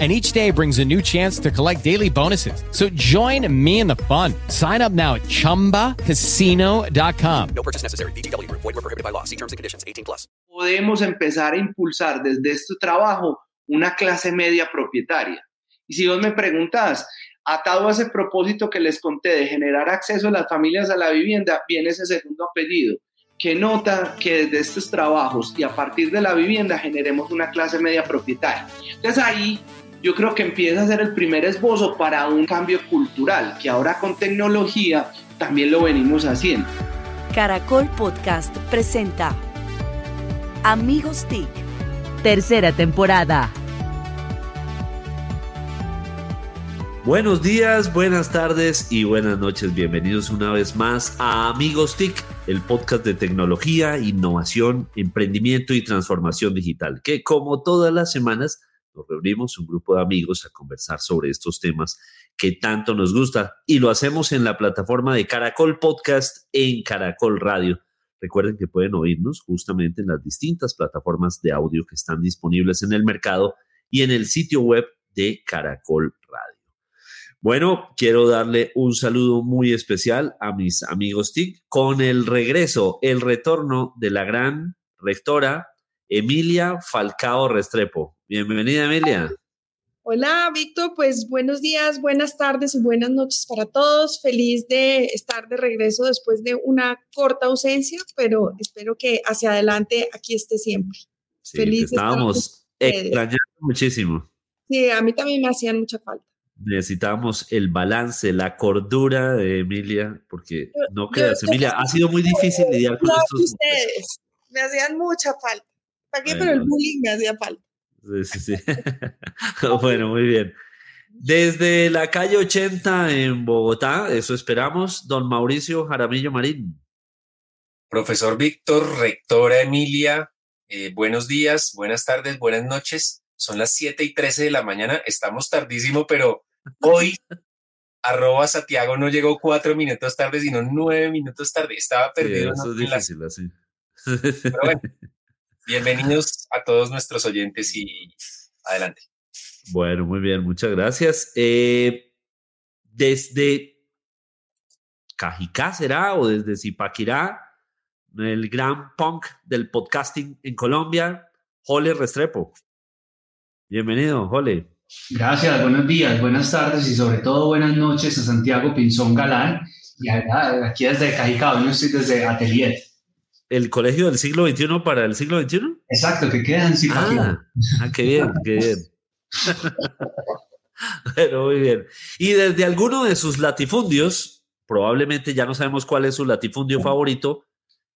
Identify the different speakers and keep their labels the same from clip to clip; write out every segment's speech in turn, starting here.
Speaker 1: and each day brings a new chance to collect daily bonuses. So join me in the fun. Sign up now at ChumbaCasino.com.
Speaker 2: No purchase necessary. BGW. Void were prohibited by law. See terms and conditions. 18 plus.
Speaker 3: Podemos empezar a impulsar desde este trabajo una clase media propietaria. Y si vos me preguntas, atado a ese propósito que les conté de generar acceso a las familias a la vivienda, viene ese segundo apellido, que nota que desde estos trabajos y a partir de la vivienda generemos una clase media propietaria. Entonces ahí yo creo que empieza a ser el primer esbozo para un cambio cultural, que ahora con tecnología también lo venimos haciendo.
Speaker 4: Caracol Podcast presenta Amigos TIC,
Speaker 5: tercera temporada.
Speaker 6: Buenos días, buenas tardes y buenas noches. Bienvenidos una vez más a Amigos TIC, el podcast de tecnología, innovación, emprendimiento y transformación digital, que como todas las semanas nos reunimos un grupo de amigos a conversar sobre estos temas que tanto nos gusta y lo hacemos en la plataforma de Caracol Podcast en Caracol Radio. Recuerden que pueden oírnos justamente en las distintas plataformas de audio que están disponibles en el mercado y en el sitio web de Caracol Radio. Bueno, quiero darle un saludo muy especial a mis amigos TIC con el regreso, el retorno de la gran rectora Emilia Falcao Restrepo. Bienvenida, Emilia.
Speaker 7: Hola, Víctor. Pues buenos días, buenas tardes y buenas noches para todos. Feliz de estar de regreso después de una corta ausencia, pero espero que hacia adelante aquí esté siempre.
Speaker 6: Sí, Feliz estábamos extrañando muchísimo.
Speaker 7: Sí, a mí también me hacían mucha falta.
Speaker 6: Necesitamos el balance, la cordura de Emilia, porque no creas, Emilia, ha sido muy difícil lidiar con estos.
Speaker 7: Ustedes me hacían mucha falta. ¿Para qué? Pero el bullying me hacía falta.
Speaker 6: Sí, sí, sí. bueno, muy bien. Desde la calle 80 en Bogotá, eso esperamos, don Mauricio Jaramillo Marín.
Speaker 8: Profesor Víctor, rectora Emilia, eh, buenos días, buenas tardes, buenas noches. Son las 7 y 13 de la mañana, estamos tardísimo, pero hoy arroba Santiago no llegó cuatro minutos tarde, sino nueve minutos tarde. Estaba perdido.
Speaker 6: eso es difícil, así.
Speaker 8: Pero bueno, bienvenidos a todos nuestros oyentes y adelante.
Speaker 6: Bueno, muy bien, muchas gracias. Eh, desde Cajicá será o desde Zipaquirá, el gran punk del podcasting en Colombia, Jole Restrepo. Bienvenido, Jole.
Speaker 9: Gracias, buenos días, buenas tardes y sobre todo buenas noches a Santiago Pinzón Galán y aquí desde Cajicá, yo estoy desde Atelier
Speaker 6: el colegio del siglo XXI para el siglo XXI?
Speaker 9: Exacto, que queda en
Speaker 6: ah, ah, qué bien, qué bien. Pero muy bien. Y desde alguno de sus latifundios, probablemente ya no sabemos cuál es su latifundio favorito,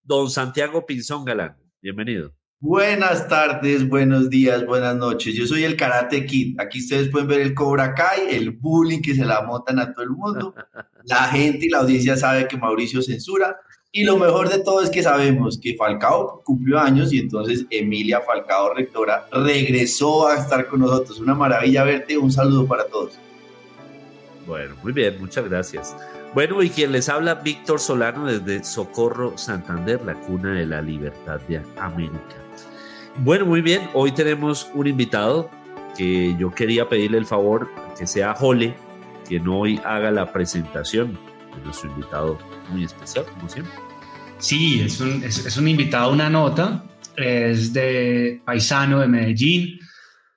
Speaker 6: don Santiago Pinzón Galán. Bienvenido.
Speaker 10: Buenas tardes, buenos días, buenas noches. Yo soy el Karate Kid. Aquí ustedes pueden ver el Cobra Kai, el bullying que se la montan a todo el mundo. La gente y la audiencia sabe que Mauricio censura. Y lo mejor de todo es que sabemos que Falcao cumplió años y entonces Emilia Falcao, rectora, regresó a estar con nosotros. Una maravilla verte. Un saludo para todos.
Speaker 6: Bueno, muy bien, muchas gracias. Bueno, y quien les habla, Víctor Solano desde Socorro, Santander, la cuna de la libertad de América. Bueno, muy bien, hoy tenemos un invitado que yo quería pedirle el favor que sea Jole, quien hoy haga la presentación de nuestro invitado muy especial, como siempre.
Speaker 9: Sí, es un, es, un invitado, una nota, es de paisano de Medellín,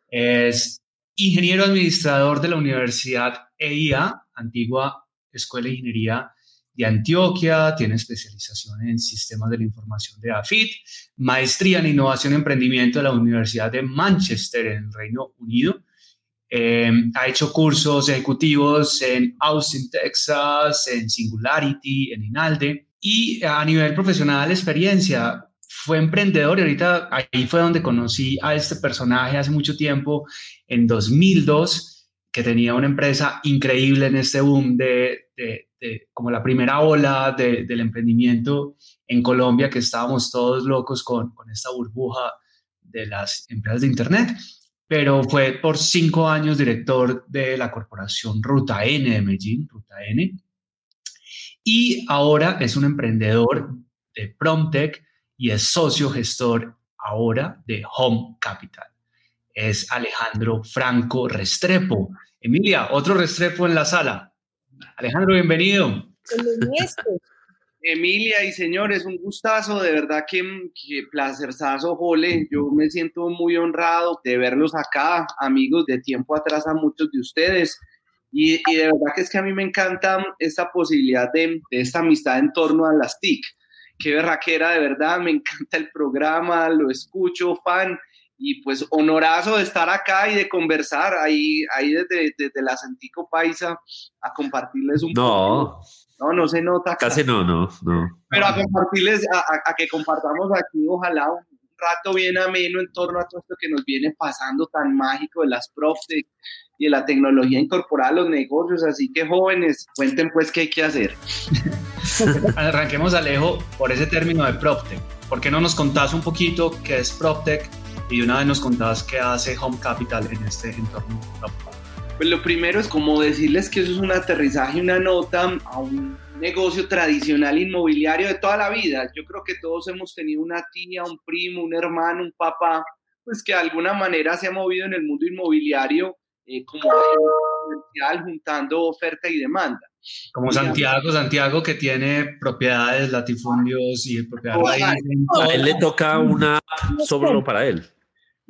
Speaker 9: es ingeniero administrador de la Universidad EIA, antigua Escuela de Ingeniería de Antioquia, tiene especialización en sistemas de la información de AFIT, maestría en innovación y emprendimiento de la Universidad de Manchester en el Reino Unido Em, ha hecho cursos ejecutivos en Austin, Texas, en Singularity, en Inalde. Y a nivel profesional, experiencia, fue emprendedor y ahorita ahí fue donde conocí a este personaje hace mucho tiempo, en 2002, que tenía una empresa increíble en este boom de, de, como la primera ola del emprendimiento en Colombia, que estábamos todos locos con, con esta burbuja de las empresas de Internet, pero fue por cinco años director de la corporación Ruta N de Medellín, Ruta N, y ahora es un emprendedor de Promtech y es socio gestor ahora de Home Capital. Es Alejandro Franco Restrepo. Emilia, otro Restrepo en la sala. Alejandro, bienvenido.
Speaker 3: Emilia y señores, un gustazo, de verdad que, que placerzazo, Jole. Yo me siento muy honrado de verlos acá, amigos de tiempo atrás a muchos de ustedes. Y, de verdad que es que a mí me encanta esta posibilidad de, de esta amistad en torno a las TIC. Qué berraquera, de verdad, me encanta el programa, lo escucho, fan y pues honorazo de estar acá y de conversar ahí, ahí desde, desde la Santico Paisa a compartirles un
Speaker 6: no.
Speaker 3: No, no se nota.
Speaker 6: Casi no, no, no.
Speaker 3: Pero a compartirles, a, que compartamos aquí, ojalá un rato bien ameno en torno a todo esto que nos viene pasando tan mágico de las PropTech y de la tecnología incorporada a los negocios. Así que jóvenes, cuenten pues qué hay que hacer.
Speaker 9: Arranquemos, Alejo, por ese término de PropTech. ¿Por qué no nos contás un poquito qué es PropTech y una vez nos contabas qué hace Home Capital en este entorno
Speaker 3: Pues lo primero es como decirles que eso es un aterrizaje, una nota a un negocio tradicional inmobiliario de toda la vida. Yo creo que todos hemos tenido una tía, un primo, un hermano, un papá, pues que de alguna manera se ha movido en el mundo inmobiliario eh, como comercial, juntando oferta y demanda.
Speaker 9: Como Santiago, Santiago que tiene propiedades, latifundios y propiedades.
Speaker 6: A él le toca una solo para él.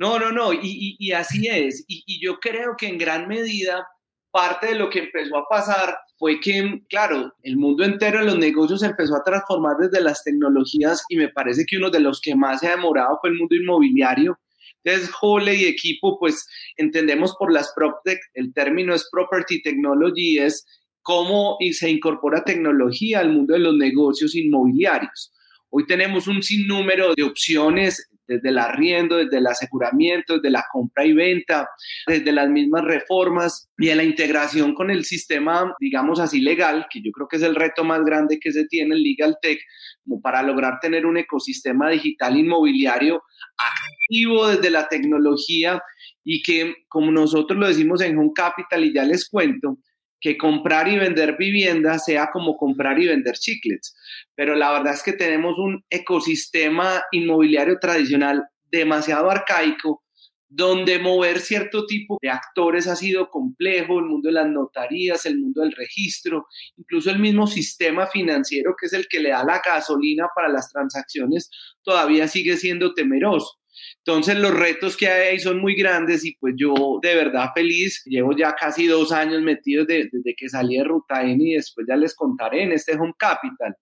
Speaker 3: No, no, no, y, así es. Y, yo creo que en gran medida parte de lo que empezó a pasar fue que, claro, el mundo entero de los negocios empezó a transformar desde las tecnologías y me parece que uno de los que más se ha demorado fue el mundo inmobiliario. Entonces, Hole y equipo, pues entendemos por las PropTech, el término es Property Technology, es cómo se incorpora tecnología al mundo de los negocios inmobiliarios. Hoy tenemos un sinnúmero de opciones desde el arriendo, desde el aseguramiento, desde la compra y venta, desde las mismas reformas y de la integración con el sistema, digamos así, legal, que yo creo que es el reto más grande que se tiene en Legal Tech, como para lograr tener un ecosistema digital inmobiliario activo desde la tecnología y que, como nosotros lo decimos en Home Capital, y ya les cuento, que comprar y vender vivienda sea como comprar y vender chiclets. Pero la verdad es que tenemos un ecosistema inmobiliario tradicional demasiado arcaico, donde mover cierto tipo de actores ha sido complejo, el mundo de las notarías, el mundo del registro, incluso el mismo sistema financiero que es el que le da la gasolina para las transacciones, todavía sigue siendo temeroso. Entonces los retos que hay son muy grandes y pues yo de verdad feliz, llevo ya casi dos años metido desde que salí de Ruta N y después ya les contaré en este Home Capital,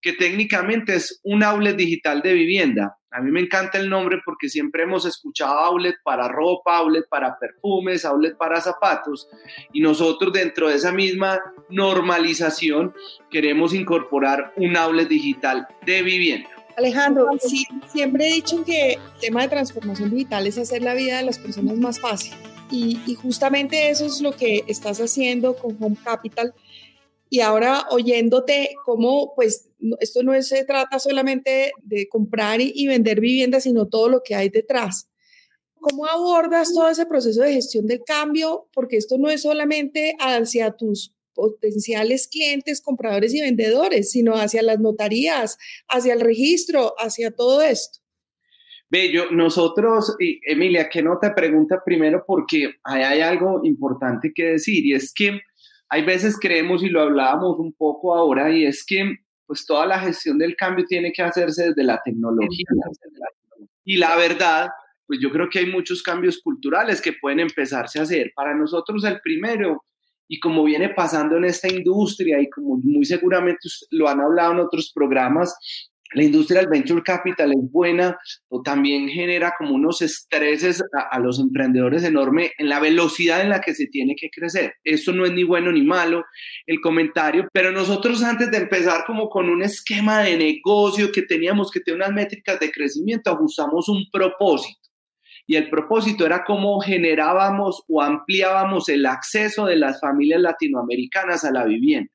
Speaker 3: que técnicamente es un outlet digital de vivienda. A mí me encanta el nombre porque siempre hemos escuchado outlet para ropa, outlet para perfumes, outlet para zapatos y nosotros dentro de esa misma normalización queremos incorporar un outlet digital de vivienda.
Speaker 7: Alejandro, sí, siempre he dicho que el tema de transformación digital es hacer la vida de las personas más fácil. Y, justamente eso es lo que estás haciendo con Home Capital. Y ahora oyéndote cómo, pues, esto no se trata solamente de comprar y, y vender viviendas, sino todo lo que hay detrás. ¿Cómo abordas todo ese proceso de gestión del cambio? Porque esto no es solamente hacia tus potenciales clientes, compradores y vendedores, sino hacia las notarías, hacia el registro, hacia todo esto.
Speaker 3: Bello, nosotros, Emilia, que no te pregunta primero porque hay algo importante que decir y es que hay veces creemos y lo hablábamos un poco ahora y es que pues toda la gestión del cambio tiene que hacerse desde la tecnología. Y la verdad, pues yo creo que hay muchos cambios culturales que pueden empezarse a hacer. Para nosotros el primero y como viene pasando en esta industria y como muy seguramente lo han hablado en otros programas, la industria del venture capital es buena o también genera como unos estreses a, los emprendedores enorme en la velocidad en la que se tiene que crecer. Esto no es ni bueno ni malo el comentario, pero nosotros antes de empezar como con un esquema de negocio que teníamos que tener unas métricas de crecimiento, ajustamos un propósito y el propósito era cómo generábamos o ampliábamos el acceso de las familias latinoamericanas a la vivienda.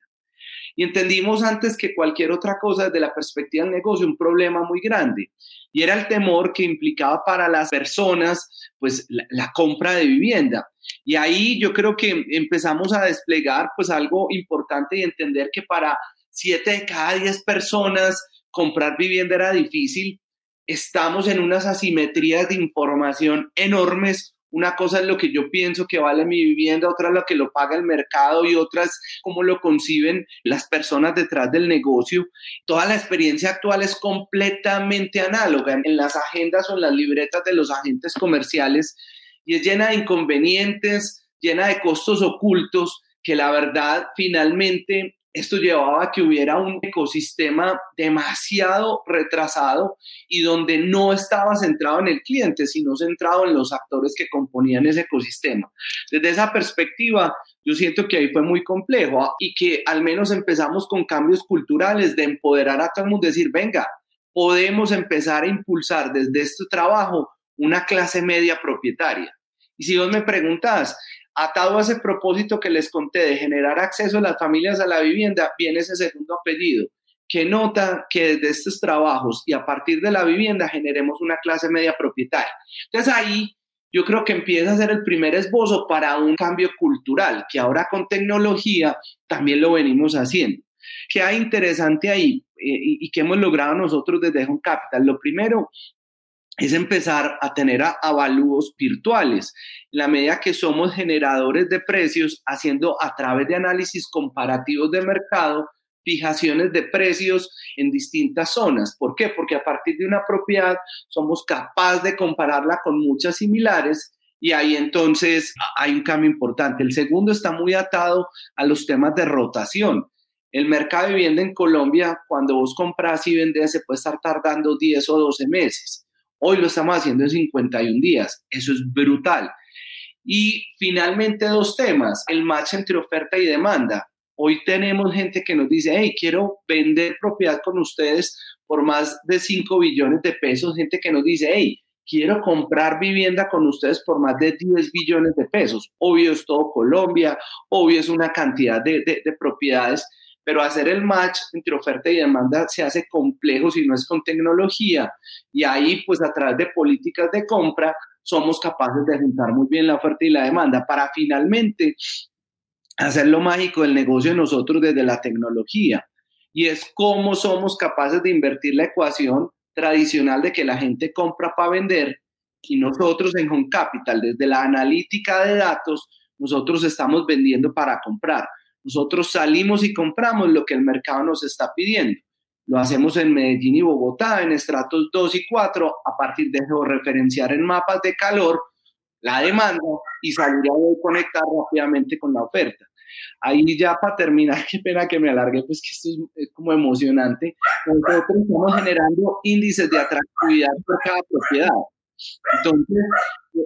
Speaker 3: Y entendimos antes que cualquier otra cosa desde la perspectiva del negocio, un problema muy grande. Y era el temor que implicaba para las personas, pues, la, compra de vivienda. Y ahí yo creo que empezamos a desplegar, pues, algo importante y entender que para siete de cada diez personas comprar vivienda era difícil. Estamos en unas asimetrías de información enormes una cosa es lo que yo pienso que vale mi vivienda, otra es lo que lo paga el mercado y otra es cómo lo conciben las personas detrás del negocio. Toda la experiencia actual es completamente análoga en las agendas o en las libretas de los agentes comerciales y es llena de inconvenientes, llena de costos ocultos que la verdad finalmente esto llevaba a que hubiera un ecosistema demasiado retrasado y donde no estaba centrado en el cliente, sino centrado en los actores que componían ese ecosistema. Desde esa perspectiva, yo siento que ahí fue muy complejo ¿ah? y que al menos empezamos con cambios culturales de empoderar a todo el mundo, decir, venga, podemos empezar a impulsar desde este trabajo una clase media propietaria. Y si vos me preguntas, Atado a ese propósito que les conté de generar acceso a las familias a la vivienda, viene ese segundo apellido, que nota que desde estos trabajos y a partir de la vivienda generemos una clase media propietaria. Entonces ahí yo creo que empieza a ser el primer esbozo para un cambio cultural, que ahora con tecnología también lo venimos haciendo. ¿Qué hay interesante ahí eh, y, qué hemos logrado nosotros desde Home Capital? Lo primero es empezar a tener avalúos virtuales. La medida que somos generadores de precios, haciendo a través de análisis comparativos de mercado, fijaciones de precios en distintas zonas. ¿Por qué? Porque a partir de una propiedad somos capaces de compararla con muchas similares y ahí entonces hay un cambio importante. El segundo está muy atado a los temas de rotación. El mercado de vivienda en Colombia, cuando vos compras y vendes, se puede estar tardando 10 o 12 meses Hoy lo estamos haciendo en 51 días. Eso es brutal. Y finalmente dos temas, el match entre oferta y demanda. Hoy tenemos gente que nos dice, hey, quiero vender propiedad con ustedes por más de 5 billones de pesos. Gente que nos dice, hey, quiero comprar vivienda con ustedes por más de 10 billones de pesos. Obvio es todo Colombia, obvio es una cantidad de, de propiedades pero hacer el match entre oferta y demanda se hace complejo si no es con tecnología. Y ahí, pues a través de políticas de compra, somos capaces de juntar muy bien la oferta y la demanda para finalmente hacer lo mágico del negocio de nosotros desde la tecnología. Y es cómo somos capaces de invertir la ecuación tradicional de que la gente compra para vender y nosotros en Home Capital, desde la analítica de datos, nosotros estamos vendiendo para comprar. Nosotros salimos y compramos lo que el mercado nos está pidiendo. Lo hacemos en Medellín y Bogotá, en estratos 2 y 4, a partir de referenciar en mapas de calor la demanda y salir a conectar rápidamente con la oferta. Ahí ya para terminar, qué pena que me alargue, pues que esto es, como emocionante. Nosotros estamos generando índices de atractividad por cada propiedad. Entonces,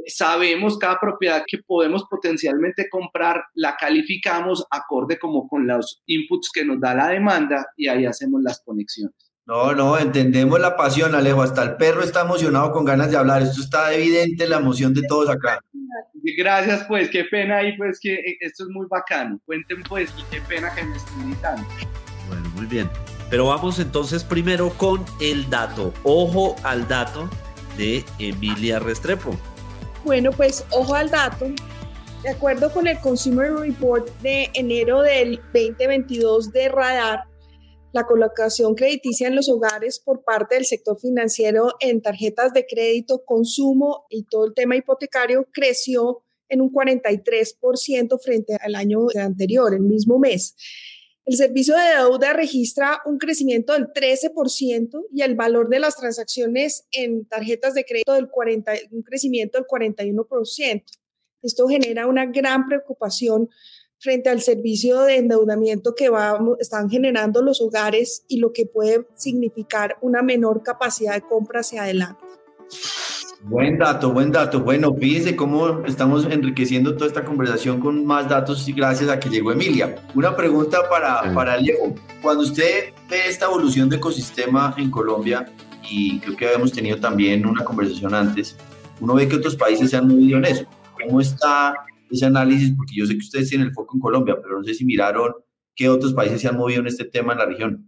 Speaker 3: sabemos cada propiedad que podemos potencialmente comprar, la calificamos acorde como con los inputs que nos da la demanda y ahí hacemos las conexiones.
Speaker 10: No, no, entendemos la pasión, Alejo. Hasta el perro está emocionado con ganas de hablar. Esto está evidente, la emoción de todos acá.
Speaker 3: Gracias, pues, qué pena ahí, pues, que esto es muy bacano. Cuenten, pues, y qué pena que me estén invitando.
Speaker 6: Bueno, muy bien. Pero vamos entonces primero con el dato. Ojo al dato de Emilia Restrepo.
Speaker 7: Bueno, pues ojo al dato. De acuerdo con el Consumer Report de enero del 2022 de Radar, la colocación crediticia en los hogares por parte del sector financiero en tarjetas de crédito, consumo y todo el tema hipotecario creció en un 43% frente al año anterior, el mismo mes. El servicio de deuda registra un crecimiento del 13% y el valor de las transacciones en tarjetas de crédito del 40, un crecimiento del 41%. Esto genera una gran preocupación frente al servicio de endeudamiento que están generando los hogares y lo que puede significar una menor capacidad de compra hacia adelante.
Speaker 10: Buen dato, buen dato. Bueno, fíjense cómo estamos enriqueciendo toda esta conversación con más datos y gracias a que llegó Emilia. Una pregunta para, para Leo. Cuando usted ve esta evolución de ecosistema en Colombia, y creo que habíamos tenido también una conversación antes, uno ve que otros países se han movido en eso. ¿Cómo está ese análisis? Porque yo sé que ustedes tienen el foco en Colombia, pero no sé si miraron qué otros países se han movido en este tema en la región.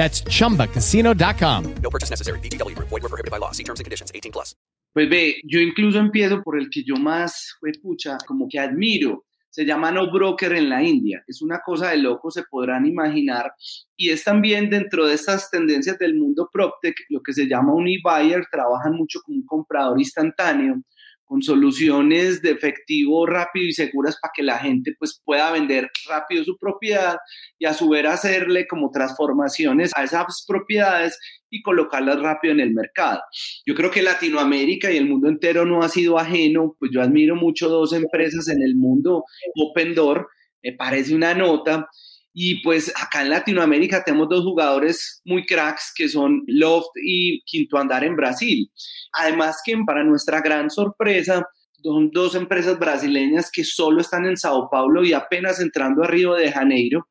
Speaker 1: That's chumbacasino.com.
Speaker 2: No purchase necessary. VGW Group. Void were prohibited by law. See terms and conditions. 18 plus.
Speaker 3: Pues ve, yo incluso empiezo por el que yo más, fue pucha, como que admiro. Se llama No Broker en la India. Es una cosa de loco, se podrán imaginar. Y es también dentro de estas tendencias del mundo PropTech, lo que se llama un e-buyer, trabajan mucho como un comprador instantáneo con soluciones de efectivo rápido y seguras para que la gente pues pueda vender rápido su propiedad y a su vez hacerle como transformaciones a esas propiedades y colocarlas rápido en el mercado. Yo creo que Latinoamérica y el mundo entero no ha sido ajeno, pues yo admiro mucho dos empresas en el mundo, Open Door, me parece una nota, y pues acá en Latinoamérica tenemos dos jugadores muy cracks que son Loft y Quinto Andar en Brasil. Además que para nuestra gran sorpresa, son dos empresas brasileñas que solo están en Sao Paulo y apenas entrando a Río de Janeiro.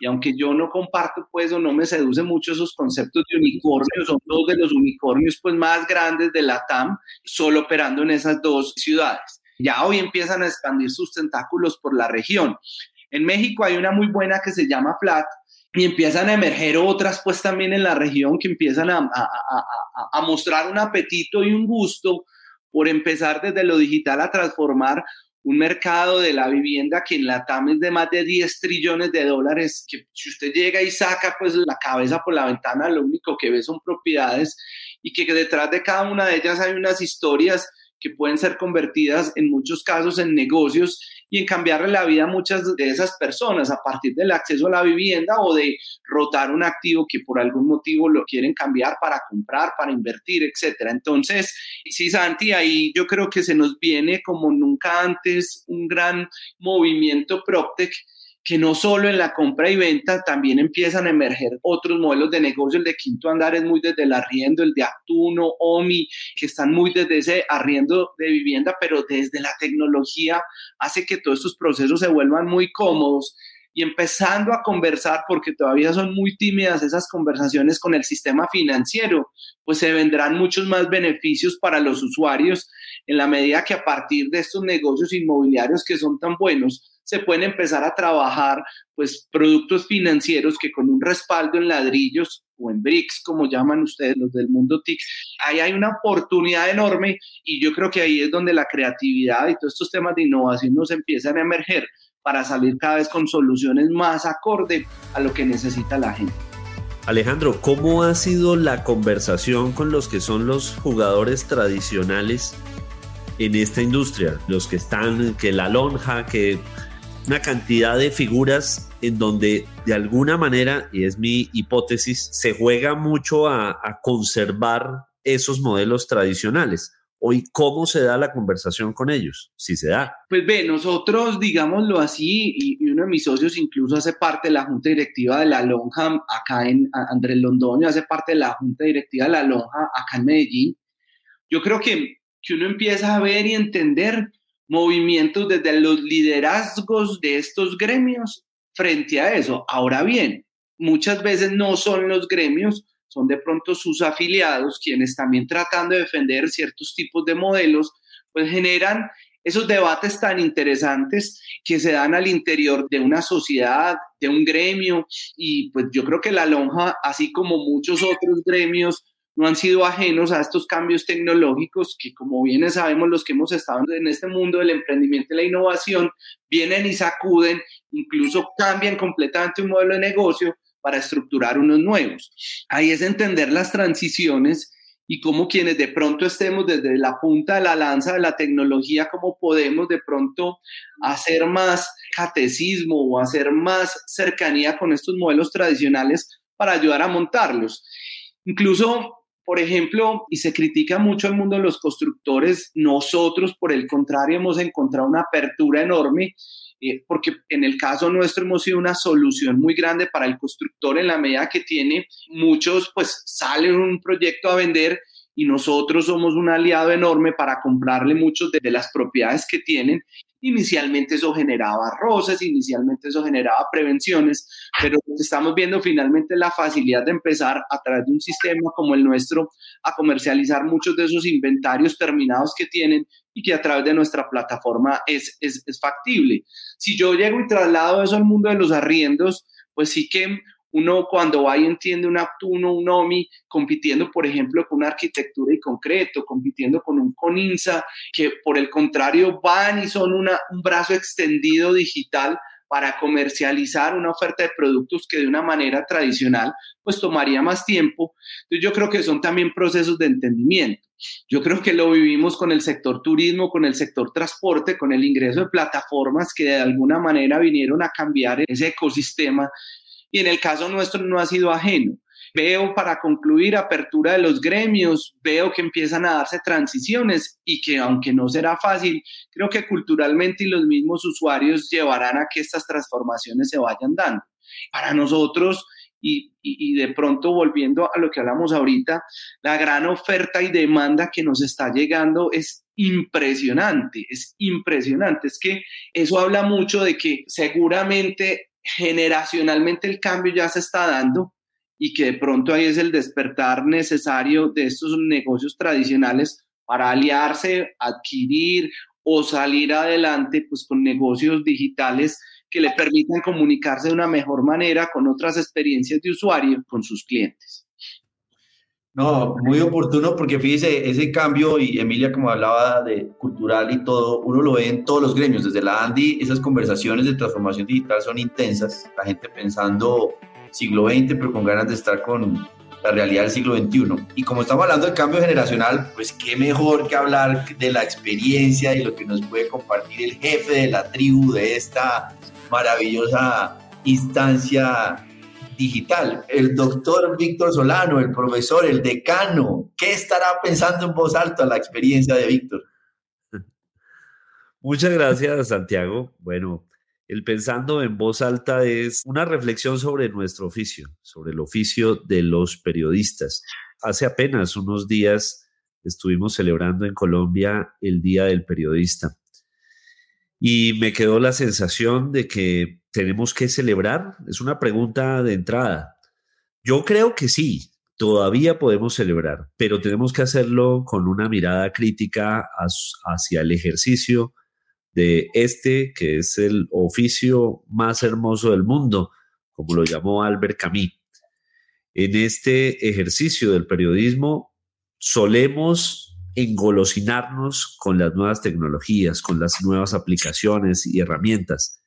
Speaker 3: Y aunque yo no comparto pues o no me seduce mucho esos conceptos de unicornios, son dos de los unicornios pues más grandes de la TAM, solo operando en esas dos ciudades. Ya hoy empiezan a expandir sus tentáculos por la región. En México hay una muy buena que se llama Flat y empiezan a emerger otras pues también en la región que empiezan a, a, mostrar un apetito y un gusto por empezar desde lo digital a transformar un mercado de la vivienda que en la TAM es de más de 10 trillones de dólares, que si usted llega y saca pues la cabeza por la ventana, lo único que ve son propiedades y que detrás de cada una de ellas hay unas historias que pueden ser convertidas en muchos casos en negocios y en cambiarle la vida a muchas de esas personas a partir del acceso a la vivienda o de rotar un activo que por algún motivo lo quieren cambiar para comprar, para invertir, etcétera. Entonces, sí, Santi, ahí yo creo que se nos viene como nunca antes un gran movimiento PropTech que no solo en la compra y venta, también empiezan a emerger otros modelos de negocio. El de quinto andar es muy desde el arriendo, el de Actuno, OMI, que están muy desde ese arriendo de vivienda, pero desde la tecnología hace que todos estos procesos se vuelvan muy cómodos y empezando a conversar, porque todavía son muy tímidas esas conversaciones con el sistema financiero, pues se vendrán muchos más beneficios para los usuarios en la medida que a partir de estos negocios inmobiliarios que son tan buenos, se pueden empezar a trabajar pues productos financieros que con un respaldo en ladrillos o en bricks, como llaman ustedes los del mundo TIC, ahí hay una oportunidad enorme y yo creo que ahí es donde la creatividad y todos estos temas de innovación nos empiezan a emerger para salir cada vez con soluciones más acorde a lo que necesita la gente.
Speaker 6: Alejandro, ¿cómo ha sido la conversación con los que son los jugadores tradicionales en esta industria? Los que están, que la lonja, que una cantidad de figuras en donde de alguna manera, y es mi hipótesis, se juega mucho a, conservar esos modelos tradicionales. Hoy, ¿cómo se da la conversación con ellos? Si se da.
Speaker 3: Pues ve, nosotros, digámoslo así, y, uno de mis socios incluso hace parte de la junta directiva de la Lonja acá en Andrés Londoño, hace parte de la junta directiva de la Lonja acá en Medellín. Yo creo que, que uno empieza a ver y entender movimientos desde los liderazgos de estos gremios frente a eso. Ahora bien, muchas veces no son los gremios, son de pronto sus afiliados quienes también tratando de defender ciertos tipos de modelos, pues generan esos debates tan interesantes que se dan al interior de una sociedad, de un gremio, y pues yo creo que la lonja, así como muchos otros gremios, no han sido ajenos a estos cambios tecnológicos que, como bien sabemos los que hemos estado en este mundo del emprendimiento y la innovación, vienen y sacuden, incluso cambian completamente un modelo de negocio para estructurar unos nuevos. Ahí es entender las transiciones y cómo quienes de pronto estemos desde la punta de la lanza de la tecnología, cómo podemos de pronto hacer más catecismo o hacer más cercanía con estos modelos tradicionales para ayudar a montarlos. Incluso por ejemplo, y se critica mucho el mundo de los constructores, nosotros, por el contrario, hemos encontrado una apertura enorme eh, porque en el caso nuestro hemos sido una solución muy grande para el constructor en la medida que tiene muchos, pues salen un proyecto a vender y nosotros somos un aliado enorme para comprarle muchos de, las propiedades que tienen. Inicialmente eso generaba roces, inicialmente eso generaba prevenciones, pero estamos viendo finalmente la facilidad de empezar a través de un sistema como el nuestro a comercializar muchos de esos inventarios terminados que tienen y que a través de nuestra plataforma es, es, es factible. Si yo llego y traslado eso al mundo de los arriendos, pues sí que uno cuando va y entiende un Aptuno, un OMI, compitiendo, por ejemplo, con una arquitectura y concreto, compitiendo con un CONINSA, que por el contrario van y son una, un brazo extendido digital para comercializar una oferta de productos que de una manera tradicional pues tomaría más tiempo. Entonces yo creo que son también procesos de entendimiento. Yo creo que lo vivimos con el sector turismo, con el sector transporte, con el ingreso de plataformas que de alguna manera vinieron a cambiar ese ecosistema y en el caso nuestro no ha sido ajeno. Veo para concluir apertura de los gremios, veo que empiezan a darse transiciones y que aunque no será fácil, creo que culturalmente y los mismos usuarios llevarán a que estas transformaciones se vayan dando. Para nosotros, y, y, de pronto volviendo a lo que hablamos ahorita, la gran oferta y demanda que nos está llegando es impresionante, es impresionante. Es que eso habla mucho de que seguramente generacionalmente el cambio ya se está dando y que de pronto ahí es el despertar necesario de estos negocios tradicionales para aliarse, adquirir o salir adelante pues con negocios digitales que le permitan comunicarse de una mejor manera con otras experiencias de usuario con sus clientes.
Speaker 10: No, muy oportuno porque fíjese, ese cambio, y Emilia como hablaba de cultural y todo, uno lo ve en todos los gremios, desde la Andy, esas conversaciones de transformación digital son intensas, la gente pensando siglo XX, pero con ganas de estar con la realidad del siglo XXI. Y como estamos hablando del cambio generacional, pues qué mejor que hablar de la experiencia y lo que nos puede compartir el jefe de la tribu de esta maravillosa instancia digital, el doctor Víctor Solano, el profesor, el decano. ¿Qué estará pensando en voz alta la experiencia de Víctor?
Speaker 6: Muchas gracias, Santiago. Bueno, el pensando en voz alta es una reflexión sobre nuestro oficio, sobre el oficio de los periodistas. Hace apenas unos días estuvimos celebrando en Colombia el Día del Periodista y me quedó la sensación de que tenemos que celebrar. Es una pregunta de entrada. Yo creo que sí, todavía podemos celebrar, pero tenemos que hacerlo con una mirada crítica hacia el ejercicio de este, que es el oficio más hermoso del mundo, como lo llamó Albert Camus. En este ejercicio del periodismo solemos engolosinarnos con las nuevas tecnologías, con las nuevas aplicaciones y herramientas.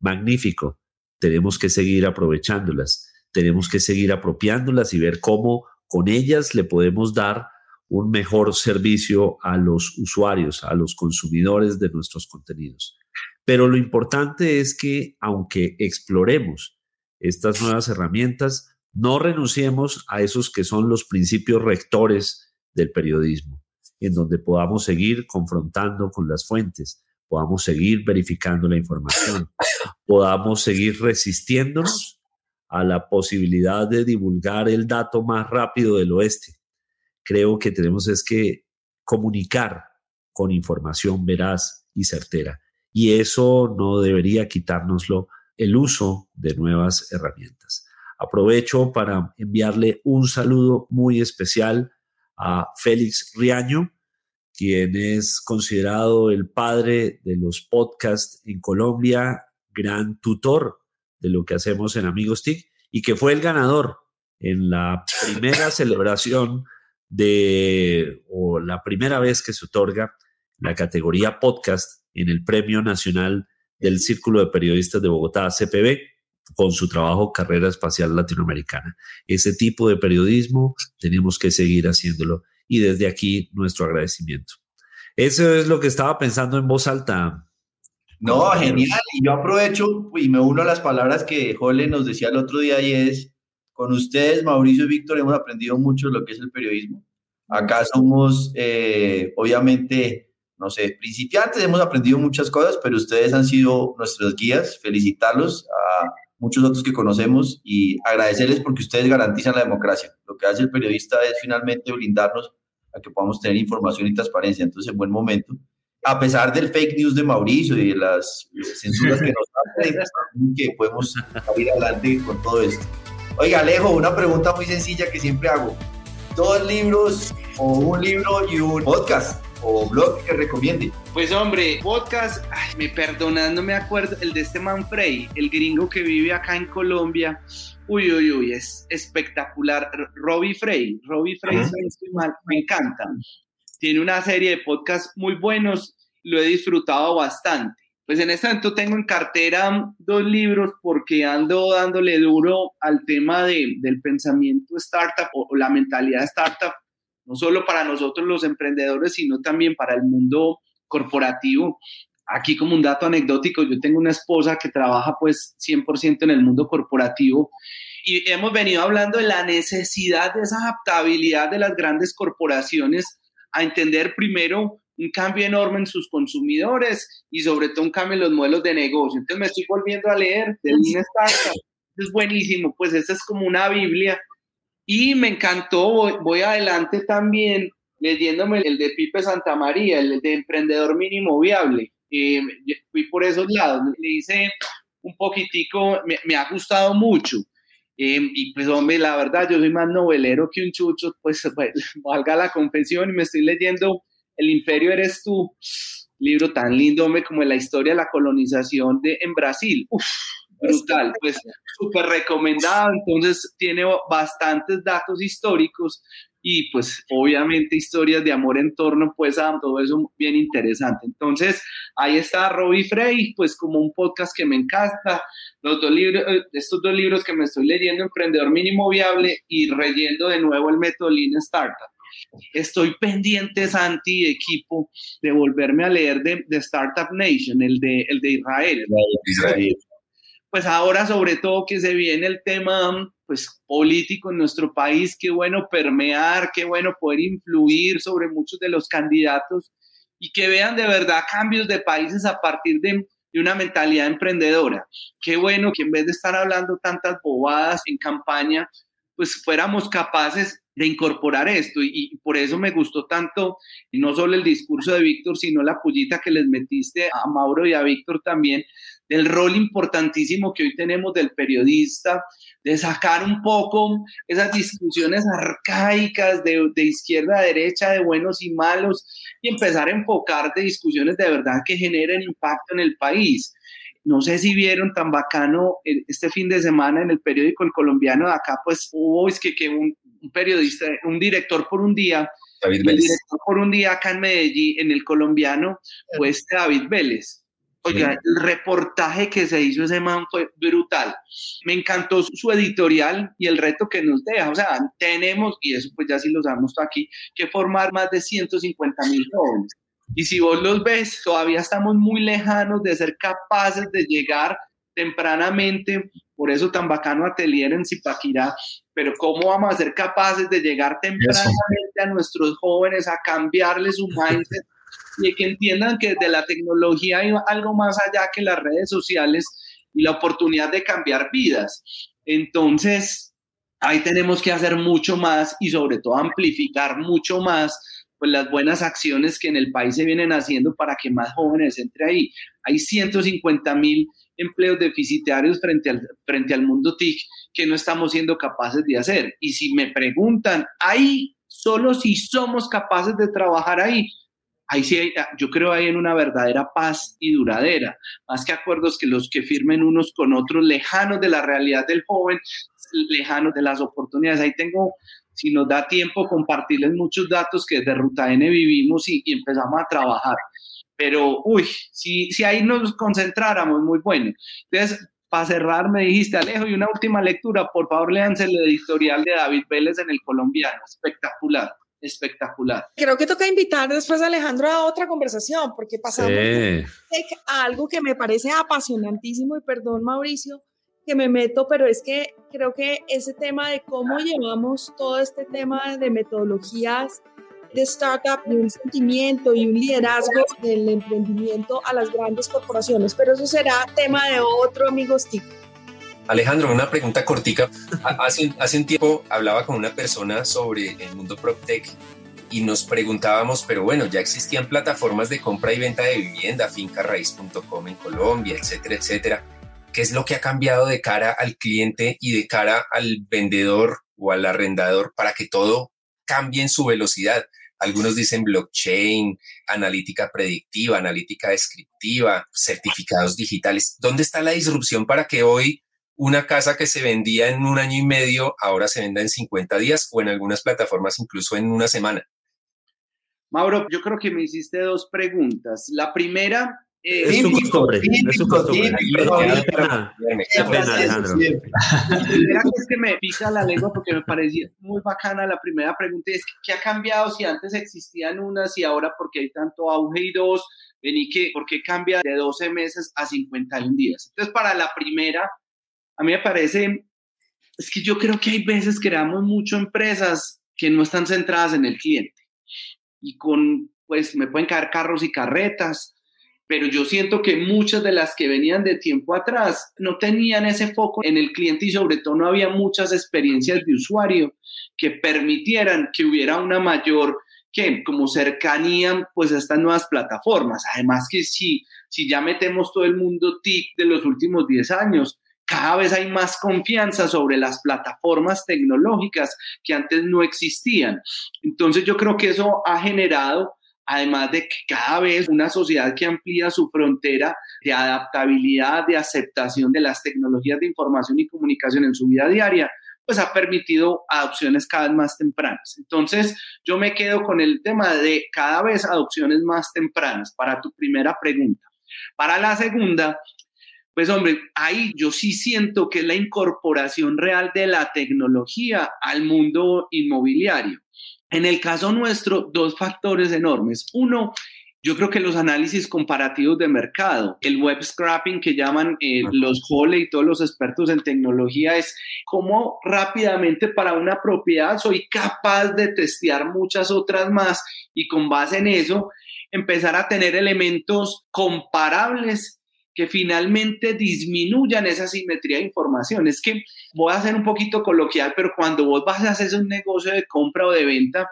Speaker 6: Magnífico. Tenemos que seguir aprovechándolas, tenemos que seguir apropiándolas y ver cómo con ellas le podemos dar un mejor servicio a los usuarios, a los consumidores de nuestros contenidos. Pero lo importante es que aunque exploremos estas nuevas herramientas, no renunciemos a esos que son los principios rectores del periodismo en donde podamos seguir confrontando con las fuentes, podamos seguir verificando la información, podamos seguir resistiéndonos a la posibilidad de divulgar el dato más rápido del oeste. Creo que tenemos es que comunicar con información veraz y certera. Y eso no debería quitárnoslo el uso de nuevas herramientas. Aprovecho para enviarle un saludo muy especial a Félix Riaño, quien es considerado el padre de los podcasts en Colombia, gran tutor de lo que hacemos en Amigos TIC y que fue el ganador en la primera celebración de, o la primera vez que se otorga la categoría podcast en el Premio Nacional del Círculo de Periodistas de Bogotá, CPB, con su trabajo Carrera Espacial Latinoamericana. Ese tipo de periodismo tenemos que seguir haciéndolo y desde aquí nuestro agradecimiento. Eso es lo que estaba pensando en voz alta.
Speaker 10: No, genial. Y yo aprovecho y me uno a las palabras que Jole nos decía el otro día y es, con ustedes, Mauricio y Víctor, hemos aprendido mucho lo que es el periodismo. Acá somos, eh, obviamente, no sé, principiantes, hemos aprendido muchas cosas, pero ustedes han sido nuestros guías. Felicitarlos a muchos otros que conocemos y agradecerles porque ustedes garantizan la democracia. Lo que hace el periodista es finalmente blindarnos a que podamos tener información y transparencia. Entonces, en buen momento, a pesar del fake news de Mauricio y de las censuras que nos hacen, que podemos salir adelante con todo esto. Oiga, Alejo, una pregunta muy sencilla que siempre hago. ¿Dos libros o un libro y un podcast o blog que recomiende?
Speaker 3: Pues hombre, podcast, ay, me perdonas, no me acuerdo, el de este man Frey, el gringo que vive acá en Colombia. Uy, uy, uy, es espectacular. Robbie Frey, Robbie Frey, estoy mal, me encanta. Tiene una serie de podcasts muy buenos, lo he disfrutado bastante. Pues en este momento tengo en cartera dos libros porque ando dándole duro al tema de, del pensamiento startup o, o la mentalidad startup, no solo para nosotros los emprendedores, sino también para el mundo corporativo. Aquí como un dato anecdótico, yo tengo una esposa que trabaja pues 100% en el mundo corporativo y hemos venido hablando de la necesidad de esa adaptabilidad de las grandes corporaciones a entender primero un cambio enorme en sus consumidores y sobre todo un cambio en los modelos de negocio. Entonces me estoy volviendo a leer de Lean Startup. Es buenísimo, pues esta es como una Biblia. Y me encantó, voy, voy adelante también leyéndome el de Pipe Santamaría, el de Emprendedor Mínimo Viable. Eh, fui por esos lados, le hice un poquitico, me, me ha gustado mucho. Eh, y pues, hombre, la verdad, yo soy más novelero que un chucho, pues, pues, valga la confesión, y me estoy leyendo El Imperio Eres Tú, libro tan lindo, hombre, como la historia de la colonización de, en Brasil. Uf, brutal, pues, súper recomendado. Entonces, tiene bastantes datos históricos y, pues, obviamente, historias de amor en torno, pues, a todo eso bien interesante. Entonces, ahí está Robbie Frey, pues, como un podcast que me encanta los dos libros, estos dos libros que me estoy leyendo, Emprendedor Mínimo Viable y reyendo de nuevo el método Lean Startup. Estoy pendiente, Santi, equipo, de volverme a leer de, de Startup Nation, el de, el de Israel.
Speaker 8: Israel.
Speaker 3: Pues ahora, sobre todo, que se viene el tema pues, político en nuestro país, qué bueno permear, qué bueno poder influir sobre muchos de los candidatos y que vean de verdad cambios de países a partir de, de una mentalidad emprendedora. Qué bueno que en vez de estar hablando tantas bobadas en campaña, pues fuéramos capaces de incorporar esto y, por eso me gustó tanto no solo el discurso de Víctor, sino la pullita que les metiste a Mauro y a Víctor también del rol importantísimo que hoy tenemos del periodista, de sacar un poco esas discusiones arcaicas de, de izquierda a derecha, de buenos y malos, y empezar a enfocar de discusiones de verdad que generen impacto en el país. No sé si vieron tan bacano este fin de semana en el periódico El Colombiano de acá, pues hubo es que, que un, un periodista, un director por un día,
Speaker 8: David Vélez.
Speaker 3: director por un día acá en Medellín, en el colombiano, fue este David Vélez. Oiga, el reportaje que se hizo ese man fue brutal. Me encantó su, editorial y el reto que nos deja. O sea, tenemos, y eso pues ya sí lo sabemos aquí, que formar más de 150 mil jóvenes. Y si vos los ves, todavía estamos muy lejanos de ser capaces de llegar tempranamente, por eso tan bacano Atelier en Zipaquirá, pero ¿cómo vamos a ser capaces de llegar tempranamente a nuestros jóvenes a cambiarles su mindset y que entiendan que de la tecnología hay algo más allá que las redes sociales y la oportunidad de cambiar vidas? Entonces, ahí tenemos que hacer mucho más y sobre todo amplificar mucho más pues las buenas acciones que en el país se vienen haciendo para que más jóvenes entre ahí. Hay 150 mil empleos deficitarios frente al, frente al mundo TIC que no estamos siendo capaces de hacer. Y si me preguntan, ahí, solo si somos capaces de trabajar ahí, ahí sí, hay, yo creo ahí en una verdadera paz y duradera, más que acuerdos que los que firmen unos con otros lejanos de la realidad del joven, lejanos de las oportunidades. Ahí tengo si nos da tiempo, compartirles muchos datos que desde Ruta N vivimos y, y empezamos a trabajar. Pero, uy, si, si ahí nos concentráramos, muy bueno. Entonces, para cerrar, me dijiste, Alejo, y una última lectura, por favor, léanse el editorial de David Vélez en el colombiano. Espectacular, espectacular.
Speaker 7: Creo que toca invitar después a Alejandro a otra conversación, porque pasamos sí. a algo que me parece apasionantísimo, y perdón, Mauricio, que me meto, pero es que creo que ese tema de cómo llevamos todo este tema de metodologías de startup y un sentimiento y un liderazgo del emprendimiento a las grandes corporaciones, pero eso será tema de otro amigos TIC.
Speaker 8: Alejandro, una pregunta cortica. Hace, un tiempo hablaba con una persona sobre el mundo PropTech y nos preguntábamos, pero bueno, ya existían plataformas de compra y venta de vivienda, fincarraíz.com en Colombia, etcétera, etcétera. ¿Qué es lo que ha cambiado de cara al cliente y de cara al vendedor o al arrendador para que todo cambie en su velocidad? Algunos dicen blockchain, analítica predictiva, analítica descriptiva, certificados digitales. ¿Dónde está la disrupción para que hoy una casa que se vendía en un año y medio ahora se venda en 50 días o en algunas plataformas incluso en una semana?
Speaker 3: Mauro, yo creo que me hiciste dos preguntas. La primera
Speaker 6: es su costumbre, es su costumbre. La
Speaker 3: primera es que me pica la lengua porque me parecía muy bacana la primera pregunta es ¿qué ha cambiado si antes existían unas y ahora porque hay tanto auge y dos? Vení que, ¿por qué cambia de 12 meses a 51 días? Entonces, para la primera, a mí me parece, es que yo creo que hay veces creamos mucho empresas que no están centradas en el cliente y con, pues me pueden caer carros y carretas, pero yo siento que muchas de las que venían de tiempo atrás no tenían ese foco en el cliente y sobre todo no había muchas experiencias de usuario que permitieran que hubiera una mayor que como cercanía pues a estas nuevas plataformas. Además que si, si ya metemos todo el mundo TIC de los últimos 10 años, cada vez hay más confianza sobre las plataformas tecnológicas que antes no existían. Entonces yo creo que eso ha generado además de que cada vez una sociedad que amplía su frontera de adaptabilidad, de aceptación de las tecnologías de información y comunicación en su vida diaria, pues ha permitido adopciones cada vez más tempranas. Entonces, yo me quedo con el tema de cada vez adopciones más tempranas para tu primera pregunta. Para la segunda, pues hombre, ahí yo sí siento que es la incorporación real de la tecnología al mundo inmobiliario. En el caso nuestro, dos factores enormes. Uno, yo creo que los análisis comparativos de mercado, el web scrapping que llaman eh, los Hole y todos los expertos en tecnología es cómo rápidamente para una propiedad soy capaz de testear muchas otras más y con base en eso empezar a tener elementos comparables que finalmente disminuyan esa simetría de información. Es que voy a ser un poquito coloquial, pero cuando vos vas a hacer un negocio de compra o de venta,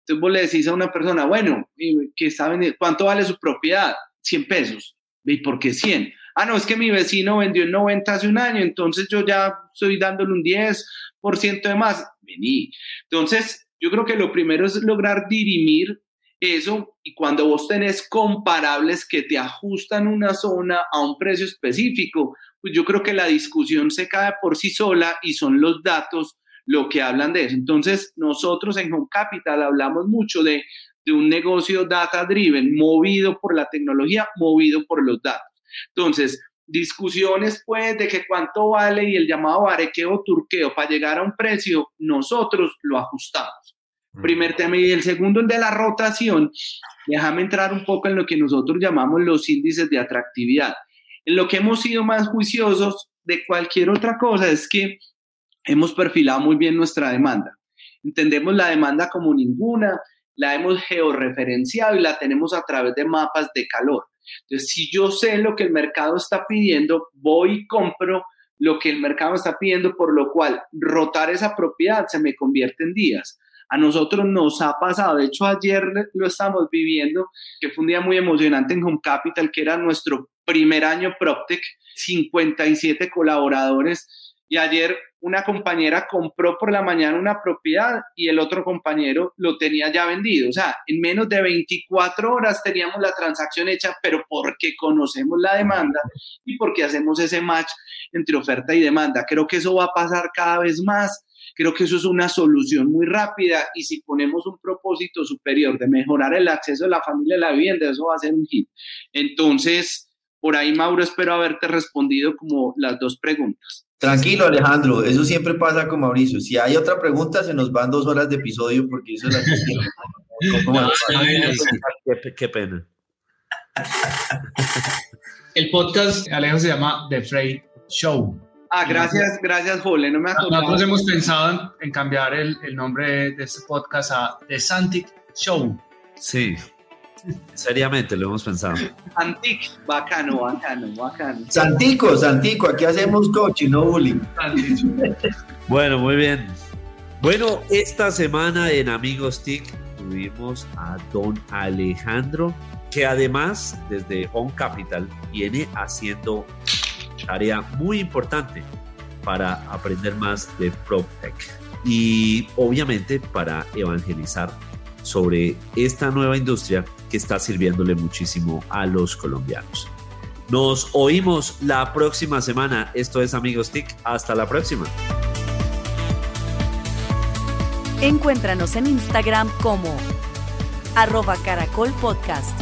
Speaker 3: entonces vos le decís a una persona, bueno, que saben ¿cuánto vale su propiedad? 100 pesos. ¿Y por qué 100? Ah, no, es que mi vecino vendió en 90 hace un año, entonces yo ya estoy dándole un 10% de más. Vení. Entonces, yo creo que lo primero es lograr dirimir eso y cuando vos tenés comparables que te ajustan una zona a un precio específico, pues yo creo que la discusión se cae por sí sola y son los datos lo que hablan de eso. Entonces, nosotros en Home Capital hablamos mucho de, de un negocio data driven, movido por la tecnología, movido por los datos. Entonces, discusiones pues de que cuánto vale y el llamado barequeo turqueo para llegar a un precio, nosotros lo ajustamos. Primer tema. Y el segundo, el de la rotación, déjame entrar un poco en lo que nosotros llamamos los índices de atractividad. En lo que hemos sido más juiciosos de cualquier otra cosa es que hemos perfilado muy bien nuestra demanda. Entendemos la demanda como ninguna, la hemos georreferenciado y la tenemos a través de mapas de calor. Entonces, si yo sé lo que el mercado está pidiendo, voy y compro lo que el mercado está pidiendo, por lo cual rotar esa propiedad se me convierte en días. A nosotros nos ha pasado, de hecho ayer lo estamos viviendo, que fue un día muy emocionante en Home Capital, que era nuestro primer año PropTech, 57 colaboradores. Y ayer una compañera compró por la mañana una propiedad y el otro compañero lo tenía ya vendido. O sea, en menos de 24 horas teníamos la transacción hecha, pero porque conocemos la demanda y porque hacemos ese match entre oferta y demanda. Creo que eso va a pasar cada vez más Creo que eso es una solución muy rápida y si ponemos un propósito superior de mejorar el acceso de la familia a la vivienda, eso va a ser un hit. Entonces, por ahí, Mauro, espero haberte respondido como las dos preguntas.
Speaker 10: Tranquilo, Alejandro, eso siempre pasa con Mauricio. Si hay otra pregunta, se nos van dos horas de episodio porque eso es la
Speaker 6: qué, qué pena.
Speaker 9: El podcast, Alejo, se llama The Freight Show.
Speaker 3: Ah, gracias, gracias, Jole. No me
Speaker 9: Nosotros hemos pensado en, cambiar el, el, nombre de este podcast a The Santic show.
Speaker 6: Sí, seriamente lo hemos pensado.
Speaker 3: Antic, bacano, bacano, bacano.
Speaker 10: Santico, Santico, aquí hacemos coaching, no bullying.
Speaker 6: Bueno, muy bien. Bueno, esta semana en Amigos TIC tuvimos a don Alejandro, que además desde Home Capital viene haciendo tarea muy importante para aprender más de PropTech y obviamente para evangelizar sobre esta nueva industria que está sirviéndole muchísimo a los colombianos. Nos oímos la próxima semana. Esto es Amigos TIC. Hasta la próxima.
Speaker 4: Encuéntranos en Instagram como arroba caracol podcast.